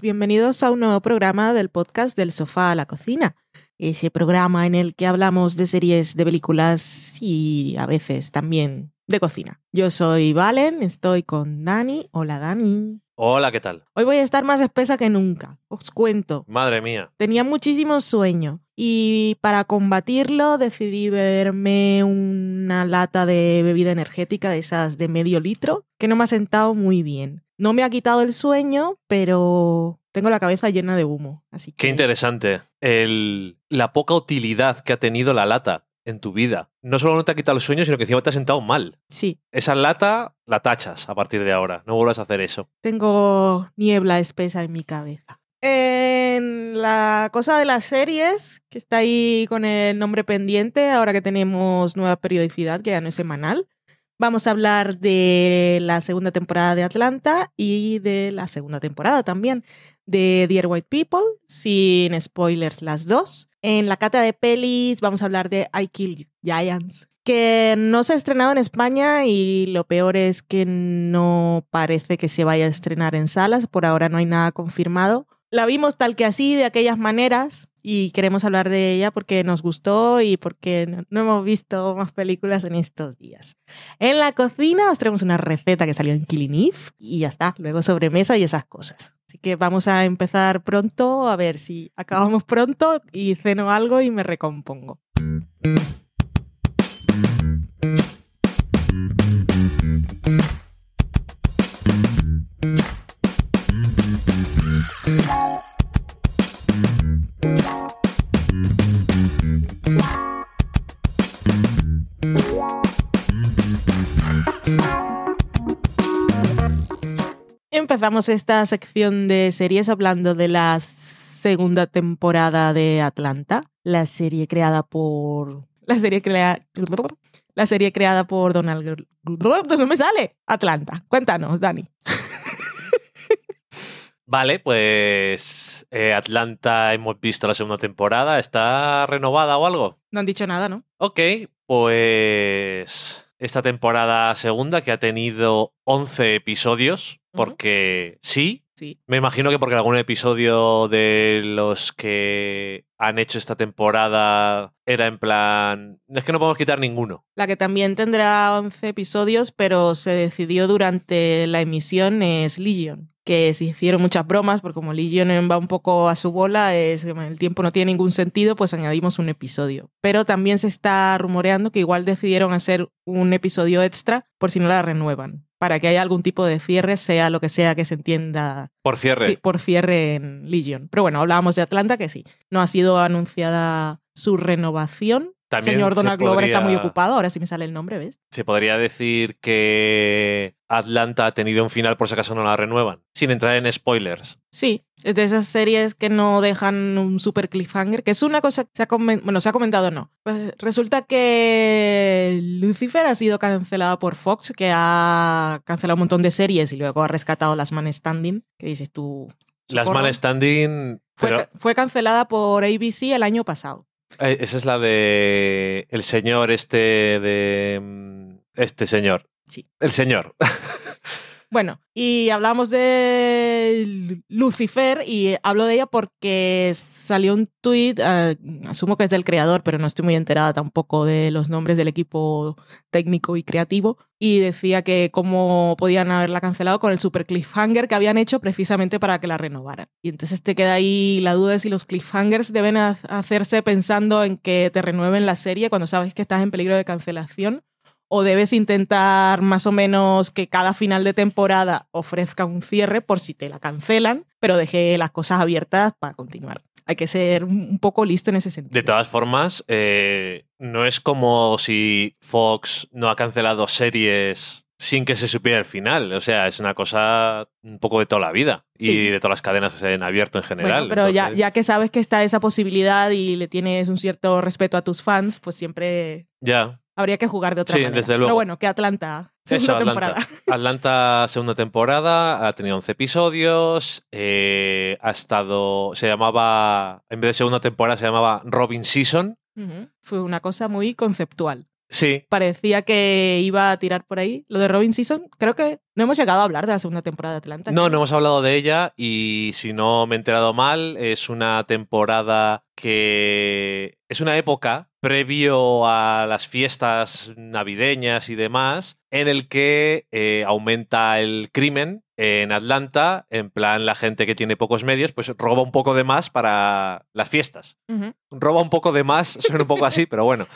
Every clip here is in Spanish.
Bienvenidos a un nuevo programa del podcast del sofá a la cocina. Ese programa en el que hablamos de series, de películas y a veces también de cocina. Yo soy Valen, estoy con Dani. Hola Dani. Hola, ¿qué tal? Hoy voy a estar más espesa que nunca, os cuento. Madre mía. Tenía muchísimo sueño y para combatirlo decidí beberme una lata de bebida energética de esas de medio litro que no me ha sentado muy bien. No me ha quitado el sueño, pero tengo la cabeza llena de humo. Así que... Qué interesante. El, la poca utilidad que ha tenido la lata en tu vida. No solo no te ha quitado el sueño, sino que encima te ha sentado mal. Sí, Esa lata la tachas a partir de ahora. No vuelvas a hacer eso. tengo niebla espesa en mi cabeza. En la cosa de las series, que está ahí con el nombre pendiente, ahora que tenemos nueva periodicidad, que ya no es semanal, vamos a hablar de la segunda temporada de Atlanta y de la segunda temporada también de Dear White People, sin spoilers las dos. En la cata de pelis vamos a hablar de I Kill Giants, que no se ha estrenado en España y lo peor es que no parece que se vaya a estrenar en salas, por ahora no hay nada confirmado. La vimos tal que así, de aquellas maneras, y queremos hablar de ella porque nos gustó y porque no, hemos visto más películas en estos días. En la cocina os traemos una receta que salió en Killing Eve y ya está, luego sobremesa y esas cosas. Así que vamos a empezar pronto, a ver si acabamos pronto y ceno algo y me recompongo. Empezamos esta sección de series hablando de la segunda temporada de Atlanta, la serie creada por la serie crea la serie creada por Donald no me sale Atlanta. Cuéntanos, Dani. Vale, pues eh, Atlanta hemos visto la segunda temporada. ¿Está renovada o algo? No han dicho nada, ¿no? Ok, pues esta temporada segunda que ha tenido 11 episodios, Porque sí, Sí. me imagino que porque algún episodio de los que han hecho esta temporada era en plan, es que no podemos quitar ninguno. La que también tendrá 11 episodios, pero se decidió durante la emisión es Legion, que se hicieron muchas bromas, porque como Legion va un poco a su bola, es, el tiempo no tiene ningún sentido, pues añadimos un episodio. Pero también se está rumoreando que igual decidieron hacer un episodio extra por si no la renuevan, para que haya algún tipo de cierre, sea lo que sea que se entienda Por cierre. ci- por cierre en Legion. Pero bueno, hablábamos de Atlanta, que sí, no ha sido anunciada su renovación. También Señor se Donald Glover está muy ocupado, ahora sí me sale el nombre, ¿ves? Se podría decir que Atlanta ha tenido un final por si acaso no la renuevan, sin entrar en spoilers. Sí, es de esas series que no dejan un super cliffhanger, que es una cosa que se ha, bueno, se ha comentado, no. Pues resulta que Lucifer ha sido cancelada por Fox, que ha cancelado un montón de series y luego ha rescatado Las Man Standing, que dices tú... Las. Man Standing, Fue, pero fue cancelada por ABC el año pasado. eh, esa es la de el señor este de mm, este señor. Sí. El señor. Bueno, y hablamos de Lucifer y hablo de ella porque salió un tuit, eh, asumo que es del creador, pero no estoy muy enterada tampoco de los nombres del equipo técnico y creativo, y decía que cómo podían haberla cancelado con el super cliffhanger que habían hecho precisamente para que la renovaran. Y entonces te queda ahí la duda de si los cliffhangers deben ha- hacerse pensando en que te renueven la serie cuando sabes que estás en peligro de cancelación o debes intentar más o menos que cada final de temporada ofrezca un cierre por si te la cancelan, pero deje las cosas abiertas para continuar. Hay que ser un poco listo en ese sentido. De todas formas, eh, no es como si Fox no ha cancelado series sin que se supiera el final. O sea, es una cosa un poco de toda la vida Sí. y de todas las cadenas en abierto en general. Bueno, pero ya, Entonces, ya que sabes que está esa posibilidad y le tienes un cierto respeto a tus fans, pues siempre ya. Habría que jugar de otra Sí, manera. desde luego. Pero bueno, que Atlanta, segunda Eso, temporada. Atlanta. Segunda temporada, ha tenido 11 episodios, eh, ha estado, se llamaba, en vez de segunda temporada, se llamaba Robin Season. Fue una cosa muy conceptual. Sí. Parecía que iba a tirar por ahí. Lo de Robin Season, creo que no hemos llegado a hablar de la segunda temporada de Atlanta. No, no hemos hablado de ella y si no me he enterado mal, es una temporada que es una época previo a las fiestas navideñas y demás, en el que eh, aumenta el crimen en Atlanta, en plan la gente que tiene pocos medios, pues roba un poco de más para las fiestas. Roba un poco de más, suena un poco así, pero bueno.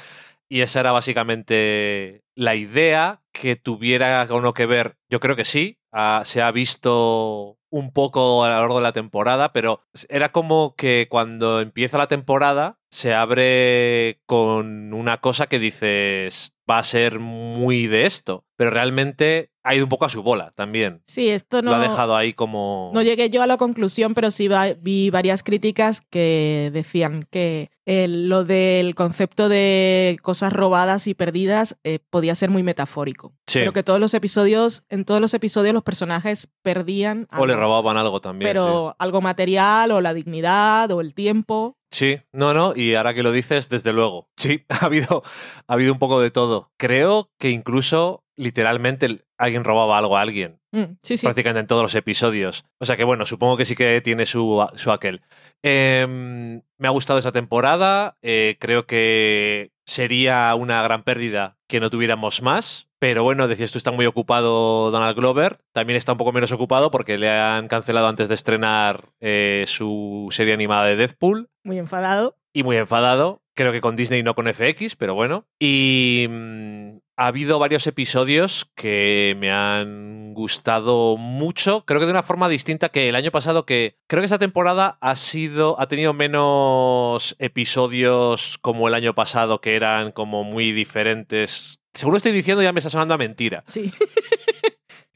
Y esa era básicamente la idea que tuviera uno que ver. Yo creo que sí, ah, se ha visto un poco a lo largo de la temporada, pero era como que cuando empieza la temporada se abre con una cosa que dices va a ser muy de esto, pero realmente ha ido un poco a su bola también. Sí, esto no. Lo ha dejado ahí como... No llegué yo a la conclusión, pero sí va- vi varias críticas que decían que el- lo del concepto de cosas robadas y perdidas eh, podía ser muy metafórico. Sí. Pero que todos los episodios, en todos los episodios los personajes perdían O le algo, robaban algo también. sí. pero algo material o la dignidad o el tiempo. Sí, no, no, y ahora que lo dices, desde luego. Sí, ha habido, ha habido un poco de todo. Creo que incluso, literalmente, alguien robaba algo a alguien, Mm, sí, sí. prácticamente en todos los episodios. O sea que bueno, supongo que sí que tiene su, su aquel. Em, me ha gustado esa temporada, eh, creo que sería una gran pérdida que no tuviéramos más. Pero bueno, decías tú, está muy ocupado Donald Glover. También está un poco menos ocupado porque le han cancelado antes de estrenar eh, su serie animada de Deadpool Muy enfadado. y muy enfadado. Creo que con Disney no con FX, pero bueno. Y mm, ha habido varios episodios que me han gustado mucho. Creo que de una forma distinta que el año pasado, que creo que esta temporada ha sido. ha tenido menos episodios como el año pasado, que eran como muy diferentes. Según lo estoy diciendo, ya me está sonando a mentira. Sí.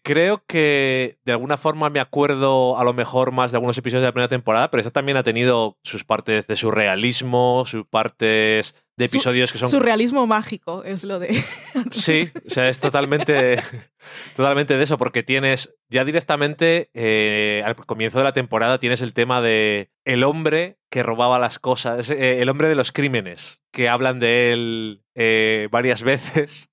Creo que de alguna forma me acuerdo a lo mejor más de algunos episodios de la primera temporada, pero esta también ha tenido sus partes de surrealismo, sus partes de Su- episodios que son... Surrealismo mágico es lo de. Sí, o sea, es totalmente, totalmente de eso, porque tienes ya directamente eh, al comienzo de la temporada tienes el tema de el hombre que robaba las cosas, eh, el hombre de los crímenes, que hablan de él eh, varias veces.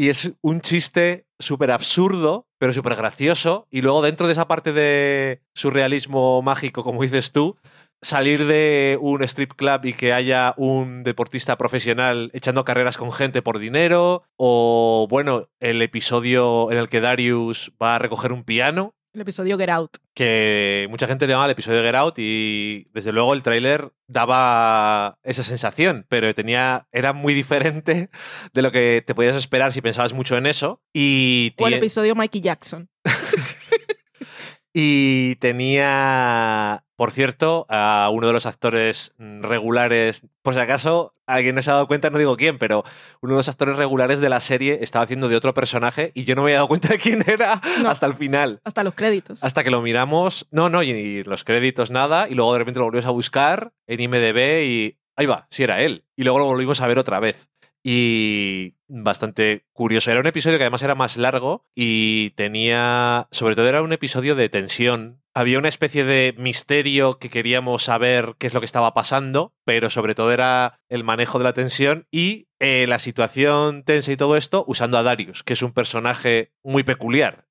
Y es un chiste súper absurdo, pero súper gracioso. Y luego dentro de esa parte de surrealismo mágico, como dices tú, salir de un strip club y que haya un deportista profesional echando carreras con gente por dinero, o bueno, el episodio en el que Darius va a recoger un piano, El episodio Get Out. que mucha gente le llama el episodio Get Out y desde luego el tráiler daba esa sensación, pero tenía era muy diferente de lo que te podías esperar si pensabas mucho en eso y O el episodio Mikey Jackson. y tenía, por cierto, a uno de los actores regulares, por si acaso alguien no se ha dado cuenta, no digo quién, pero uno de los actores regulares de la serie estaba haciendo de otro personaje y yo no me había dado cuenta de quién era No. hasta el final. Hasta los créditos. Hasta que lo miramos, no, no, y, y los créditos nada, y luego de repente lo volvimos a buscar en IMDB y ahí va, sí era él. Y luego lo volvimos a ver otra vez. Y bastante curioso. Era un episodio que además era más largo y tenía, sobre todo era un episodio de tensión. Había una especie de misterio que queríamos saber qué es lo que estaba pasando, pero sobre todo era el manejo de la tensión y eh, la situación tensa y todo esto usando a Darius, que es un personaje muy peculiar.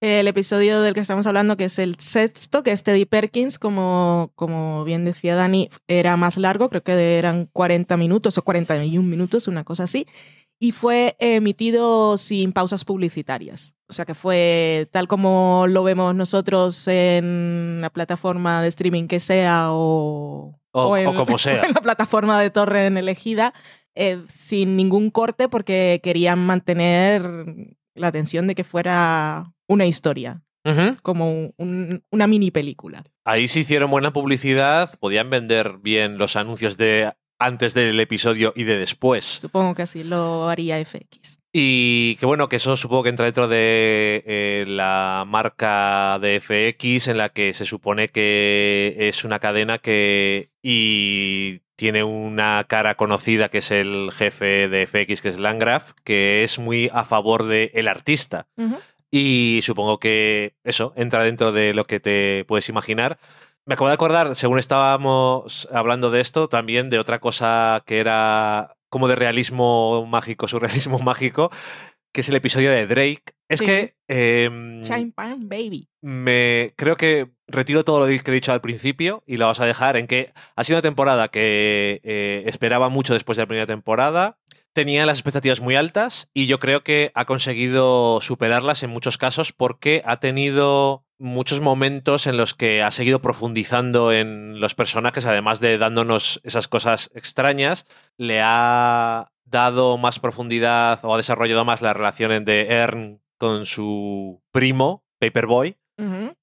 El episodio del que estamos hablando, que es el sexto, que es Teddy Perkins, como, como bien decía Dani, era más largo, creo que eran 40 minutos o 41 minutos, una cosa así, y fue emitido sin pausas publicitarias. O sea que fue tal como lo vemos nosotros en la plataforma de streaming que sea o, O- en, o como sea. en la plataforma de torre en elegida, eh, sin ningún corte porque querían mantener la atención de que fuera una historia, como un- un- una mini película. Ahí se hicieron buena publicidad, podían vender bien los anuncios de antes del episodio y de después. Supongo que así lo haría FX. Y que bueno, que eso supongo que entra dentro de eh, la marca de FX en la que se supone que es una cadena que y tiene una cara conocida que es el jefe de FX, que es Landgraf, que es muy a favor del el artista. Y supongo que eso entra dentro de lo que te puedes imaginar. Me acabo de acordar, según estábamos hablando de esto, también de otra cosa que era como de realismo mágico, surrealismo mágico, que es el episodio de Drake. Es Sí. que Pan Baby. me creo que retiro todo lo que he dicho al principio y lo vas a dejar en que ha sido una temporada que eh, esperaba mucho después de la primera temporada. Tenía las expectativas muy altas y yo creo que ha conseguido superarlas en muchos casos porque ha tenido muchos momentos en los que ha seguido profundizando en los personajes, además de dándonos esas cosas extrañas, le ha dado más profundidad o ha desarrollado más la relación de Ern con su primo, Paperboy,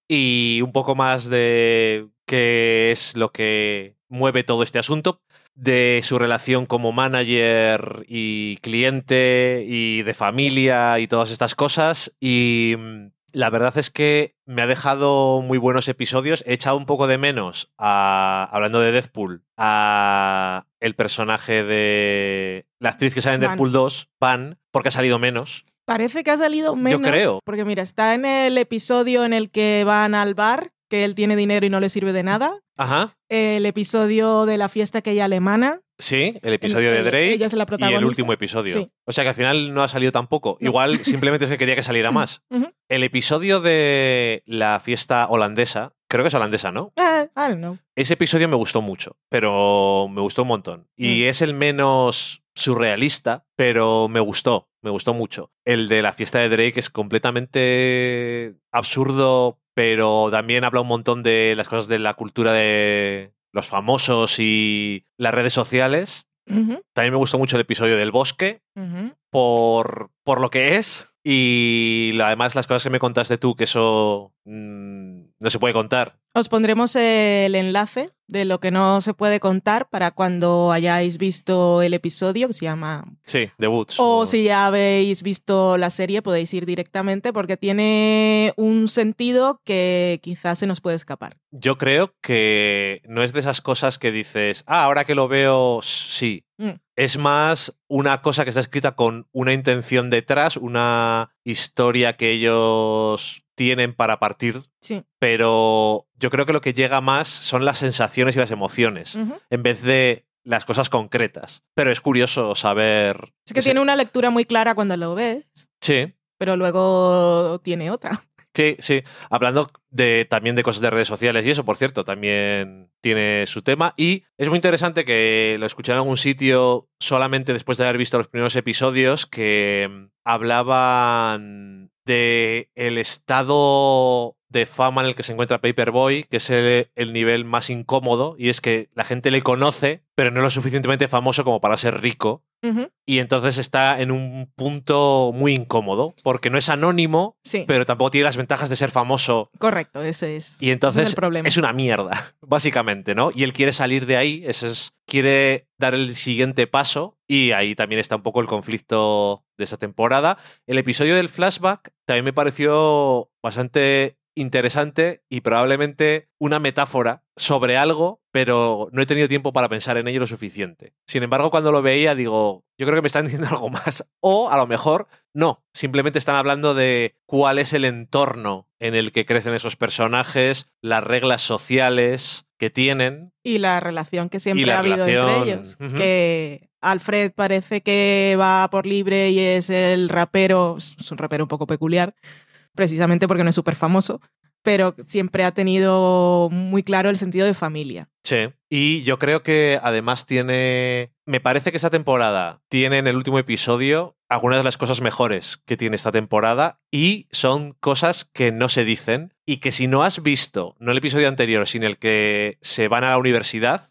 y un poco más de qué es lo que mueve todo este asunto, de su relación como manager y cliente y de familia y todas estas cosas. Y mm, la verdad es que me ha dejado muy buenos episodios. He echado un poco de menos, a, hablando de Deadpool, a el personaje de la actriz que sale en Van. Deadpool 2, Pan, porque ha salido menos. Parece que ha salido menos. creo. Porque mira, está en el episodio en el que van al bar, que él tiene dinero y no le sirve de nada. Ajá. El episodio de la fiesta aquella alemana. Sí, el episodio de Drake ella es la y el último episodio. Sí. O sea que al final no ha salido tampoco. No. Igual simplemente que quería que saliera más. El episodio de la fiesta holandesa, creo que es holandesa, ¿no? Ah, I don't know. Ese episodio me gustó mucho, pero me gustó un montón. Y Mm. es el menos surrealista, pero me gustó, me gustó mucho. El de la fiesta de Drake es completamente absurdo, pero también habla un montón de las cosas de la cultura de los famosos y las redes sociales. También me gustó mucho el episodio del bosque, por, por lo que es. Y además las cosas que me contaste tú, que eso mm, no se puede contar. Os pondremos el enlace de lo que no se puede contar para cuando hayáis visto el episodio que se llama Sí, debuts. O si ya habéis visto la serie, podéis ir directamente porque tiene un sentido que quizás se nos puede escapar. Yo creo que no es de esas cosas que dices, ah, ahora que lo veo, sí. Mm. Es más una cosa que está escrita con una intención detrás, una historia que ellos tienen para partir, Sí. pero yo creo que lo que llega más son las sensaciones y las emociones, en vez de las cosas concretas. Pero es curioso saber... Es que tiene una lectura muy clara cuando lo ves, Sí, pero luego tiene otra. Sí, sí. Hablando de, también de cosas de redes sociales y eso, por cierto, también tiene su tema. Y es muy interesante que lo escuché en algún sitio solamente después de haber visto los primeros episodios que mm, hablaban de el estado de fama en el que se encuentra Paperboy, que es el, el nivel más incómodo, y es que la gente le conoce, pero no es lo suficientemente famoso como para ser rico. Y entonces está en un punto muy incómodo, porque no es anónimo, Sí, pero tampoco tiene las ventajas de ser famoso. correcto, ese es, Y entonces es el problema. es una mierda, básicamente, ¿no? Y él quiere salir de ahí, ese es, quiere dar el siguiente paso, y ahí también está un poco el conflicto de esta temporada. El episodio del flashback también me pareció bastante interesante y probablemente una metáfora sobre algo, pero no he tenido tiempo para pensar en ello lo suficiente. Sin embargo, cuando lo veía digo, yo creo que me están diciendo algo más. O a lo mejor no, simplemente están hablando de cuál es el entorno en el que crecen esos personajes, las reglas sociales que tienen. Y la relación que siempre ha habido relación, entre ellos. ujú. Que Alfred parece que va por libre y es el rapero, es un rapero un poco peculiar, precisamente porque no es súper famoso, pero siempre ha tenido muy claro el sentido de familia. Sí. Y yo creo que además tiene. Me parece que esta temporada tiene en el último episodio algunas de las cosas mejores que tiene esta temporada y son cosas que no se dicen y que si no has visto, no el episodio anterior, sino el que se van a la universidad,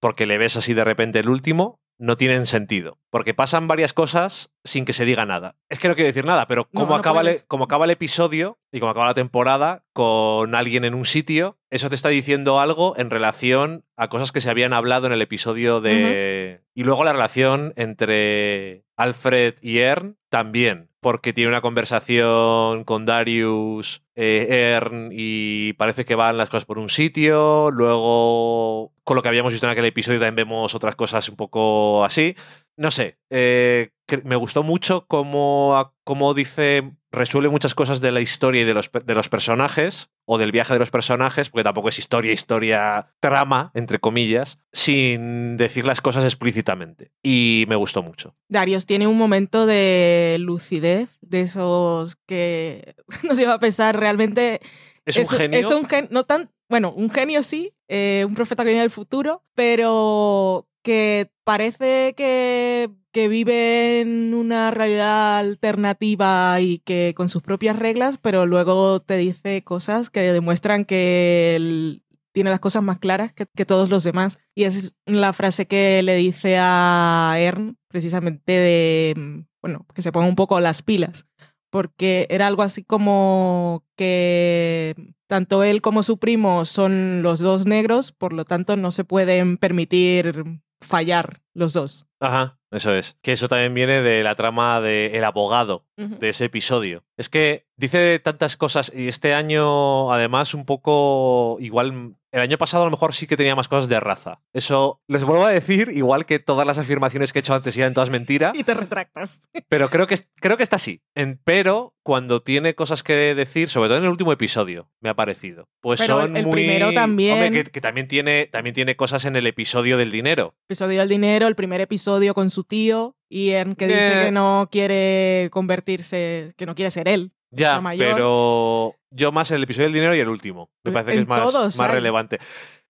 porque le ves así de repente el último, no tienen sentido. Porque pasan varias cosas sin que se diga nada. Es que no quiero decir nada, pero como, no acaba, el, como acaba el episodio y como acaba la temporada con alguien en un sitio, eso te está diciendo algo en relación a cosas que se habían hablado en el episodio de... Y luego la relación entre Alfred y Ern también, porque tiene una conversación con Darius, eh, Ern, y parece que van las cosas por un sitio, luego con lo que habíamos visto en aquel episodio también vemos otras cosas un poco así. No sé, eh, me gustó mucho cómo, cómo dice, resuelve muchas cosas de la historia y de los, de los personajes, o del viaje de los personajes, porque tampoco es historia, historia, trama, entre comillas, sin decir las cosas explícitamente. Y me gustó mucho. Darius tiene un momento de lucidez, de esos que nos lleva a pensar realmente. Es un genio. Es un gen, no tan, bueno, un genio sí, eh, un profeta que viene del futuro, pero que parece que, vive en una realidad alternativa y que con sus propias reglas, pero luego te dice cosas que demuestran que él tiene las cosas más claras que, que todos los demás. Y es la frase que le dice a Ern, precisamente de, bueno, que se ponga un poco las pilas porque era algo así como que tanto él como su primo son los dos negros, por lo tanto no se pueden permitir fallar los dos. Ajá, eso es. Que eso también viene de la trama de El abogado de ese episodio. Es que dice tantas cosas y este año además un poco igual el año pasado a lo mejor sí que tenía más cosas de raza. Eso les vuelvo a decir, igual que todas las afirmaciones que he hecho antes eran todas mentira. Y te retractas. Pero creo que, creo que está así. En, pero cuando tiene cosas que decir, sobre todo en el último episodio, me ha parecido. Pues pero son el muy. primero también. Hombre, que, que, también, tiene, también tiene cosas en el episodio del dinero. Episodio del dinero, el primer episodio con su tío. Y en que dice Eh. que no quiere convertirse, que no quiere ser él. Ya, mayor. pero yo más el episodio del dinero y el último. Me parece que es más, todos más relevante.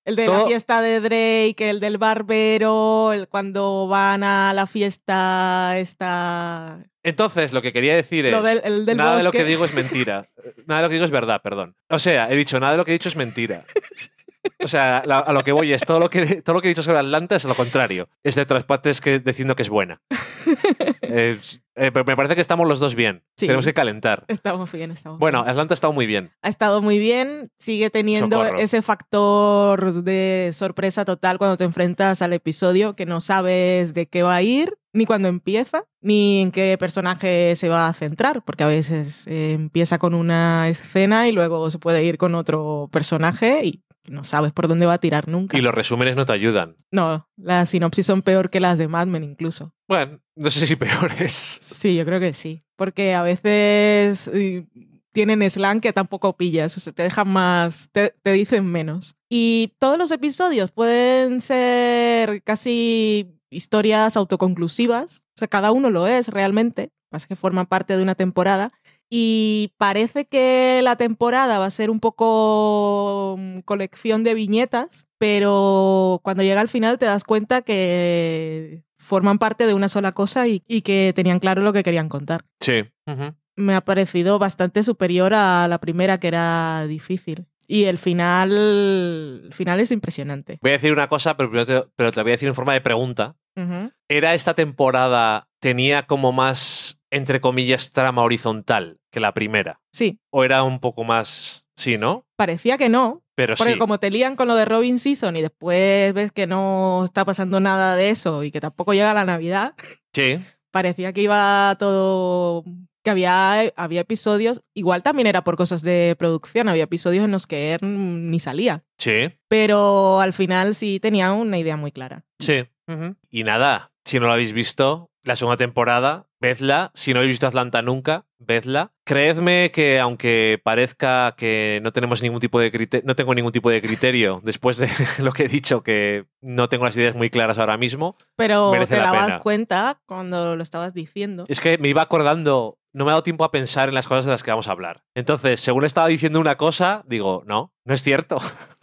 El de Todo- la fiesta de Drake, el del barbero, el cuando van a la fiesta esta... Entonces, lo que quería decir es. Lo del- el del nada de lo que digo es mentira. Nada de lo que digo es verdad, perdón. O sea, he dicho, nada de lo que he dicho es mentira. O sea, la- a lo que voy es todo lo que, todo lo que he dicho sobre Atlanta es lo contrario. Excepto las partes que diciendo que es buena. Eh, eh, pero me parece que estamos los dos bien. Sí. Tenemos que calentar. Estamos bien, estamos Bueno, bien. Atlanta ha estado muy bien. Ha estado muy bien, sigue teniendo Socorro. ese factor de sorpresa total cuando te enfrentas al episodio, que no sabes de qué va a ir, ni cuando empieza, ni en qué personaje se va a centrar, porque a veces eh, empieza con una escena y luego se puede ir con otro personaje y no sabes por dónde va a tirar nunca. Y los resúmenes no te ayudan. No, las sinopsis son peor que las de Mad Men incluso. Bueno, no sé si peores. Sí, yo creo que sí. Porque a veces eh, tienen slang que tampoco pillas, o sea, te dejan más, te, te dicen menos. Y todos los episodios pueden ser casi historias autoconclusivas, o sea, cada uno lo es realmente, pasa que forman parte de una temporada. Y parece que la temporada va a ser un poco mm, colección de viñetas, pero cuando llega al final te das cuenta que forman parte de una sola cosa y, y que tenían claro lo que querían contar. Sí. Me ha parecido bastante superior a la primera, que era difícil. Y el final, el final es impresionante. Voy a decir una cosa, pero, primero te, pero te la voy a decir en forma de pregunta. ¿Era esta temporada, tenía como más, entre comillas, trama horizontal que la primera? Sí, ¿O era un poco más... Sí, ¿no? parecía que no, Pero porque sí. como te lían con lo de Robin Season y después ves que no está pasando nada de eso y que tampoco llega la Navidad, Sí. parecía que iba todo que había, había episodios, igual también era por cosas de producción, había episodios en los que Ern ni salía, Sí. pero al final sí tenía una idea muy clara. Sí. Y nada, si no lo habéis visto, la segunda temporada, vedla. Si no habéis visto Atlanta nunca, vedla. Creedme que aunque parezca que no tenemos ningún tipo de criterio, no tengo ningún tipo de criterio después de lo que he dicho, que no tengo las ideas muy claras ahora mismo, Pero Merece te la dabas cuenta cuando lo estabas diciendo. Es que me iba acordando, no me ha dado tiempo a pensar en las cosas de las que vamos a hablar. Entonces, según estaba diciendo una cosa, digo, no, no es cierto.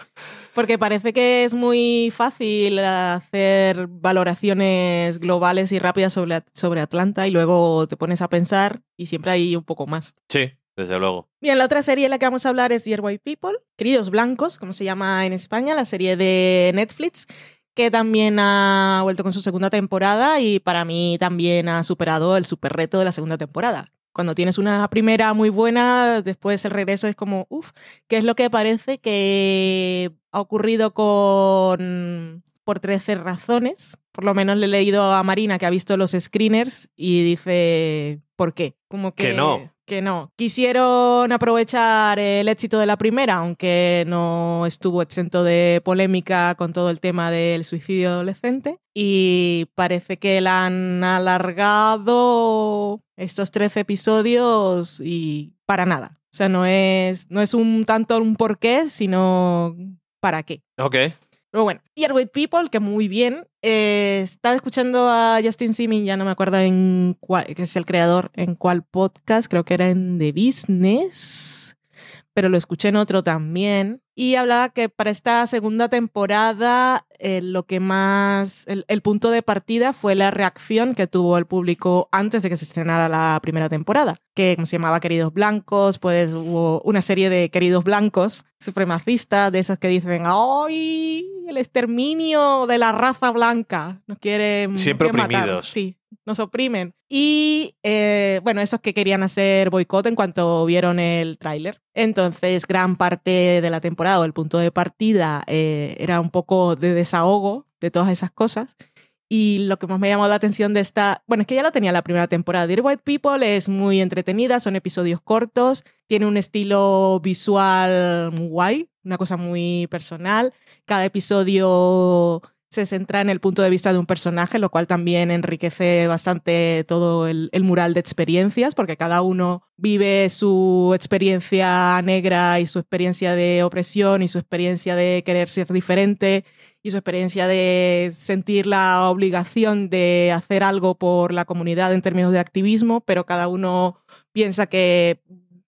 Porque parece que es muy fácil hacer valoraciones globales y rápidas sobre, sobre Atlanta y luego te pones a pensar y siempre hay un poco más. Sí, desde luego. Bien, la otra serie de la que vamos a hablar es Dear White People, Queridos Blancos, como se llama en España, la serie de Netflix, que también ha vuelto con su segunda temporada y para mí también ha superado el super reto de la segunda temporada. Cuando tienes una primera muy buena, después el regreso es como, uff, ¿qué es lo que parece que ha ocurrido con por 13 razones? Por lo menos le he leído a Marina que ha visto los screeners y dice, ¿por qué? Como que, Que no. Que no. Quisieron aprovechar el éxito de la primera, aunque no estuvo exento de polémica con todo el tema del suicidio adolescente. Y parece que la han alargado estos 13 episodios y para nada. O sea, no es, no es un tanto un por qué, sino para qué. Ok. Pero bueno, with People, que muy bien. Eh, estaba escuchando a Justin Simmons, ya no me acuerdo en cuál, que es el creador, en cuál podcast, creo que era en The Business, pero lo escuché en otro también. Y hablaba que para esta segunda temporada eh, lo que más, el, el, punto de partida fue la reacción que tuvo el público antes de que se estrenara la primera temporada, que se llamaba Queridos Blancos, pues hubo una serie de Queridos Blancos supremacistas, de esos que dicen, ¡ay! El exterminio de la raza blanca. Nos quieren... Siempre quieren matar". oprimidos. Sí, nos oprimen. Y eh, bueno, esos que querían hacer boicot en cuanto vieron el tráiler. Entonces, gran parte de la temporada o el punto de partida eh, era un poco de desahogo de todas esas cosas. Y lo que más me llamó la atención de esta, bueno, es que ya la tenía la primera temporada. Dear White People es muy entretenida, son episodios cortos, tiene un estilo visual muy guay, una cosa muy personal. Cada episodio se centra en el punto de vista de un personaje, lo cual también enriquece bastante todo el, el, mural de experiencias, porque cada uno vive su experiencia negra y su experiencia de opresión y su experiencia de querer ser diferente y su experiencia de sentir la obligación de hacer algo por la comunidad en términos de activismo, pero cada uno piensa que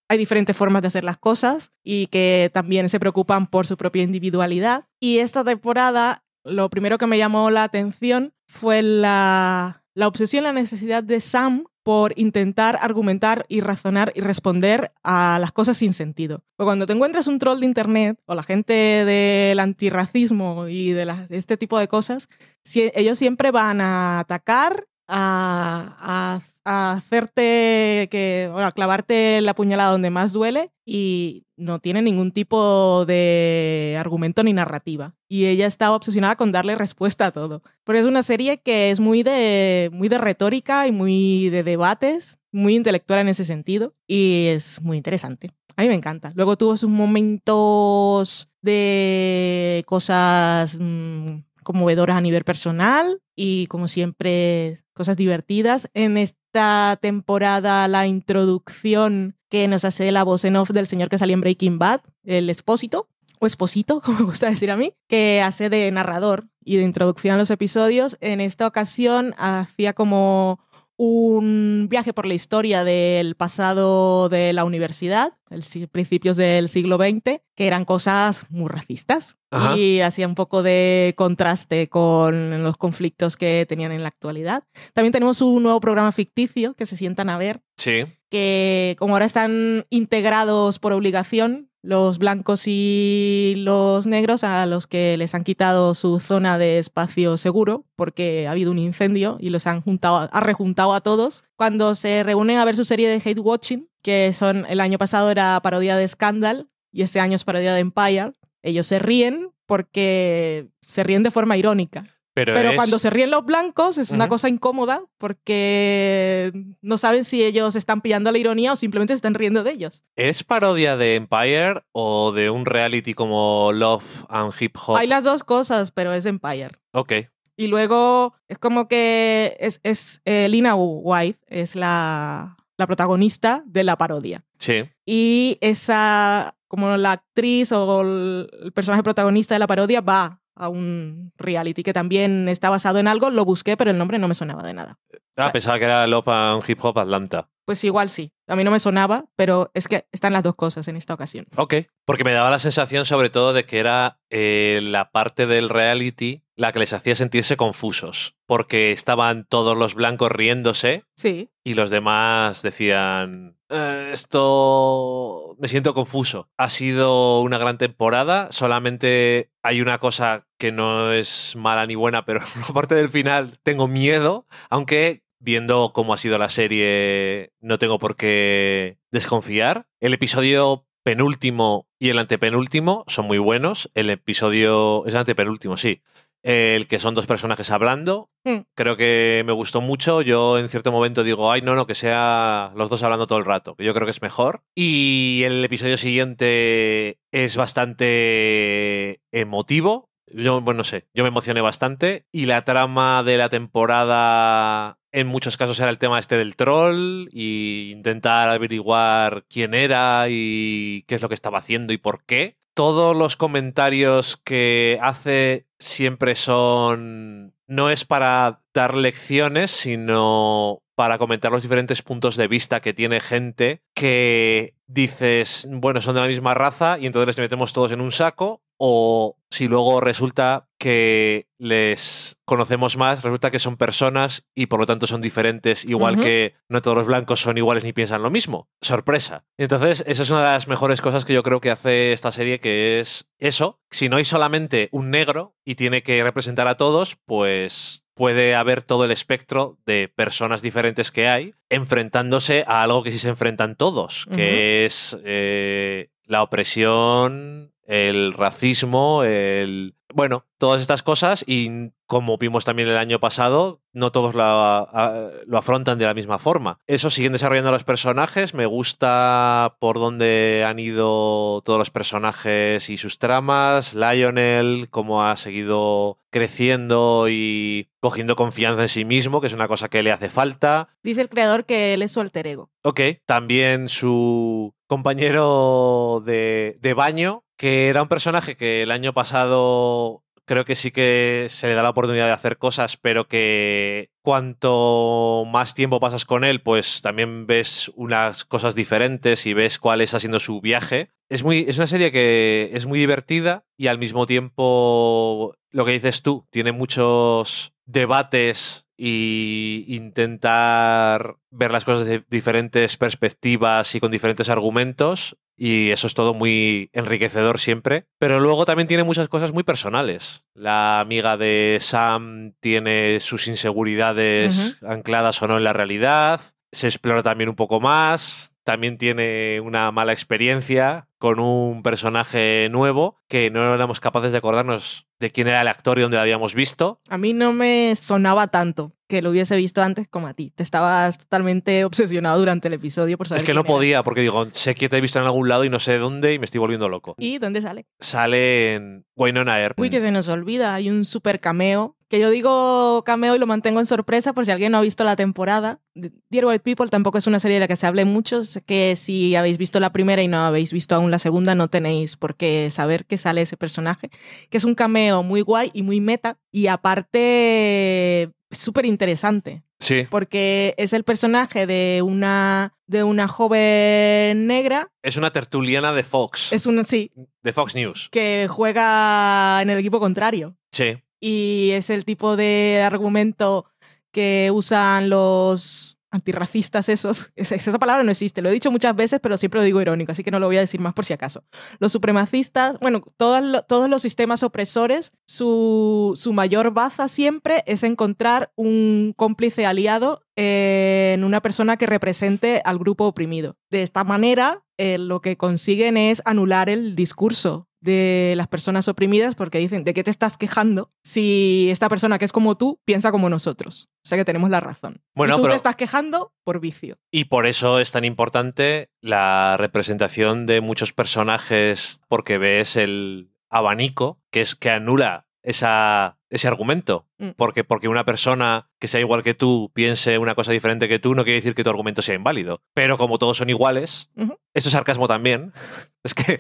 hay diferentes formas de hacer las cosas y que también se preocupan por su propia individualidad. Y esta temporada lo primero que me llamó la atención fue la, la obsesión, la necesidad de Sam por intentar argumentar y razonar y responder a las cosas sin sentido. Porque cuando te encuentras un troll de internet o la gente del antirracismo y de, este tipo de cosas, ellos siempre van a atacar, a, a, a hacerte que, bueno, a clavarte la puñalada donde más duele y no tiene ningún tipo de argumento ni narrativa. Y ella estaba obsesionada con darle respuesta a todo. Pero es una serie que es muy de, muy de retórica y muy de debates, muy intelectual en ese sentido. Y es muy interesante. A mí me encanta. Luego tuvo sus momentos de cosas mmm, conmovedoras a nivel personal y como siempre cosas divertidas. En esta temporada la introducción que nos hace la voz en off del señor que salió en Breaking Bad, el expósito, o esposito, como me gusta decir a mí, que hace de narrador y de introducción a los episodios. En esta ocasión hacía como un viaje por la historia del pasado de la universidad, el, principios del siglo XX, que eran cosas muy racistas Ajá. y hacía un poco de contraste con los conflictos que tenían en la actualidad. También tenemos un nuevo programa ficticio que se sientan a ver, Sí. que como ahora están integrados por obligación, los blancos y los negros a los que les han quitado su zona de espacio seguro porque ha habido un incendio y los han juntado, ha rejuntado a todos. Cuando se reúnen a ver su serie de Hate Watching, que son el año pasado era parodia de Scandal y este año es parodia de Empire, ellos se ríen porque se ríen de forma irónica. Pero, Pero es- cuando se ríen los blancos es una cosa incómoda porque no saben si ellos están pillando la ironía o simplemente se están riendo de ellos. ¿Es parodia de Empire o de un reality como Love and Hip Hop? Hay las dos cosas, pero es Empire. Ok. Y luego es como que es, es eh, Lina White, es la, la protagonista de la parodia. Sí. Y esa, como la actriz o el personaje protagonista de la parodia va a un reality que también está basado en algo, lo busqué, pero el nombre no me sonaba de nada. Ah, pensaba que era Love and Hip Hop Atlanta. Pues igual sí. A mí no me sonaba, pero es que están las dos cosas en esta ocasión. Ok. Porque me daba la sensación sobre todo de que era eh, la parte del reality la que les hacía sentirse confusos. Porque estaban todos los blancos riéndose Sí. y los demás decían, "Eh, esto me siento confuso. Ha sido una gran temporada, solamente hay una cosa que no es mala ni buena, pero la parte del final tengo miedo, aunque viendo cómo ha sido la serie no tengo por qué desconfiar. El episodio penúltimo y el antepenúltimo son muy buenos. El episodio... Es el antepenúltimo, sí. el que son dos personajes hablando. Mm. Creo que me gustó mucho. Yo en cierto momento digo, ay, no, no, que sea los dos hablando todo el rato, que yo creo que es mejor. Y el episodio siguiente es bastante emotivo. Yo, bueno, no sé, yo me emocioné bastante. Y la trama de la temporada en muchos casos era el tema este del troll y intentar averiguar quién era y qué es lo que estaba haciendo y por qué. Todos los comentarios que hace siempre son... No es para dar lecciones, sino para comentar los diferentes puntos de vista que tiene gente que dices, bueno, son de la misma raza y entonces les metemos todos en un saco, o si luego resulta que les conocemos más, resulta que son personas y por lo tanto son diferentes, igual que no todos los blancos son iguales ni piensan lo mismo. Sorpresa. Entonces, esa es una de las mejores cosas que yo creo que hace esta serie, que es eso. Si no hay solamente un negro y tiene que representar a todos, pues puede haber todo el espectro de personas diferentes que hay enfrentándose a algo que sí se enfrentan todos, que es eh, la opresión, el racismo, el... Bueno, todas estas cosas y como vimos también el año pasado, no todos lo, a- lo afrontan de la misma forma. Eso siguen desarrollando los personajes, me gusta por dónde han ido todos los personajes y sus tramas, Lionel, cómo ha seguido creciendo y cogiendo confianza en sí mismo, que es una cosa que le hace falta. Dice el creador que él es su alter ego. Ok, también su compañero de, de baño, que era un personaje que el año pasado creo que sí que se le da la oportunidad de hacer cosas, pero que cuanto más tiempo pasas con él, pues también ves unas cosas diferentes y ves cuál está siendo su viaje. Es, muy, es una serie que es muy divertida y al mismo tiempo, lo que dices tú, tiene muchos debates y intentar ver las cosas de diferentes perspectivas y con diferentes argumentos. Y eso es todo muy enriquecedor siempre. Pero luego también tiene muchas cosas muy personales. La amiga de Sam tiene sus inseguridades ancladas o no en la realidad. Se explora también un poco más. También tiene una mala experiencia con un personaje nuevo que no éramos capaces de acordarnos de quién era el actor y dónde lo habíamos visto. A mí no me sonaba tanto que lo hubiese visto antes como a ti. Te estabas totalmente obsesionado durante el episodio por saber Es que no era. podía, porque digo, sé que te he visto en algún lado y no sé dónde y me estoy volviendo loco. ¿Y dónde sale? Sale en Wynonna Earp. Uy, que se nos olvida, hay un super cameo. Que yo digo cameo y lo mantengo en sorpresa por si alguien no ha visto la temporada. Dear White People tampoco es una serie de la que se hable mucho. Que si habéis visto la primera y no habéis visto aún la segunda, no tenéis por qué saber que sale ese personaje. Que es un cameo muy guay y muy meta. Y aparte, súper interesante. Sí, Porque es el personaje de una, de una joven negra. es una tertuliana de Fox, Es una, sí, de Fox News. que juega en el equipo contrario. Sí, y es el tipo de argumento que usan los antirracistas esos. Es- Esa palabra no existe, lo he dicho muchas veces, pero siempre lo digo irónico, así que no lo voy a decir más por si acaso. Los supremacistas, bueno, todas lo- todos los sistemas opresores, su, su mayor baza siempre es encontrar un cómplice aliado en una persona que represente al grupo oprimido. De esta manera, eh, lo que consiguen es anular el discurso de las personas oprimidas porque dicen, ¿de qué te estás quejando si esta persona que es como tú piensa como nosotros? O sea que tenemos la razón. Bueno, y tú pero- te estás quejando por vicio. y por eso es tan importante la representación de muchos personajes, porque ves el abanico que es que anula esa, ese argumento. Mm. Porque, porque una persona que sea igual que tú piense una cosa diferente que tú, no quiere decir que tu argumento sea inválido. Pero como todos son iguales, esto es sarcasmo también. Es que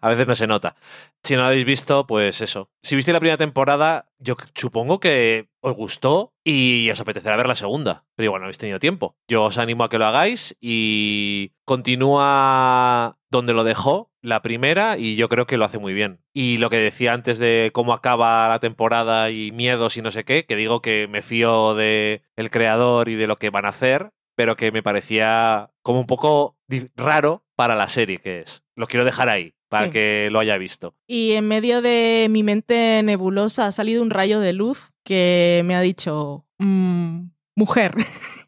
a veces no se nota. Si no lo habéis visto, pues eso. Si viste la primera temporada, yo supongo que os gustó y os apetecerá ver la segunda. Pero igual no habéis tenido tiempo. Yo os animo a que lo hagáis y continúa donde lo dejó la primera y yo creo que lo hace muy bien. Y lo que decía antes de cómo acaba la temporada y miedos y no sé qué, que digo que me fío de el creador y de lo que van a hacer, pero que me parecía como un poco raro para la serie que es. Lo quiero dejar ahí para Sí. que lo haya visto. Y en medio de mi mente nebulosa ha salido un rayo de luz que me ha dicho, "Mm, mujer,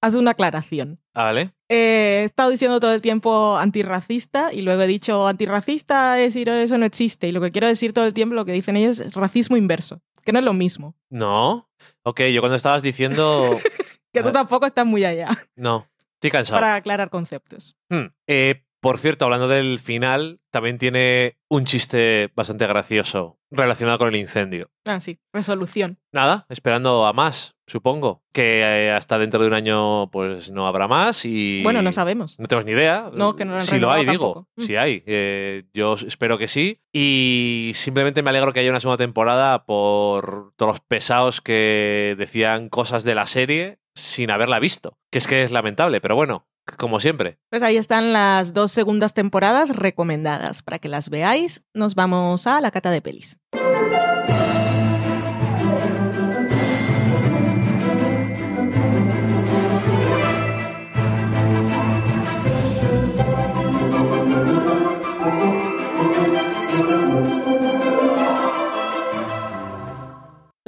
haz una aclaración. Ah, ¿Vale? Eh, he estado diciendo todo el tiempo antirracista y luego he dicho antirracista es decir eso no existe y lo que quiero decir todo el tiempo lo que dicen ellos es racismo inverso que no es lo mismo. No. Ok, yo cuando estabas diciendo. Que tú Ah. tampoco estás muy allá No. Estoy cansado. para aclarar conceptos. Hmm. Eh, por cierto, hablando del final, también tiene un chiste bastante gracioso relacionado con el incendio. Ah, sí, resolución. Nada, esperando a más, supongo. Que eh, hasta dentro de un año pues no habrá más y... Bueno, no sabemos. No tenemos ni idea. No, que no lo han Si lo hay, digo. tampoco. Mm. Si hay. Eh, yo espero que sí. Y simplemente me alegro que haya una segunda temporada por todos los pesados que decían cosas de la serie sin haberla visto. Que es que es lamentable, pero bueno, como siempre. Pues ahí están las dos segundas temporadas recomendadas para que las veáis. Nos vamos a la cata de pelis.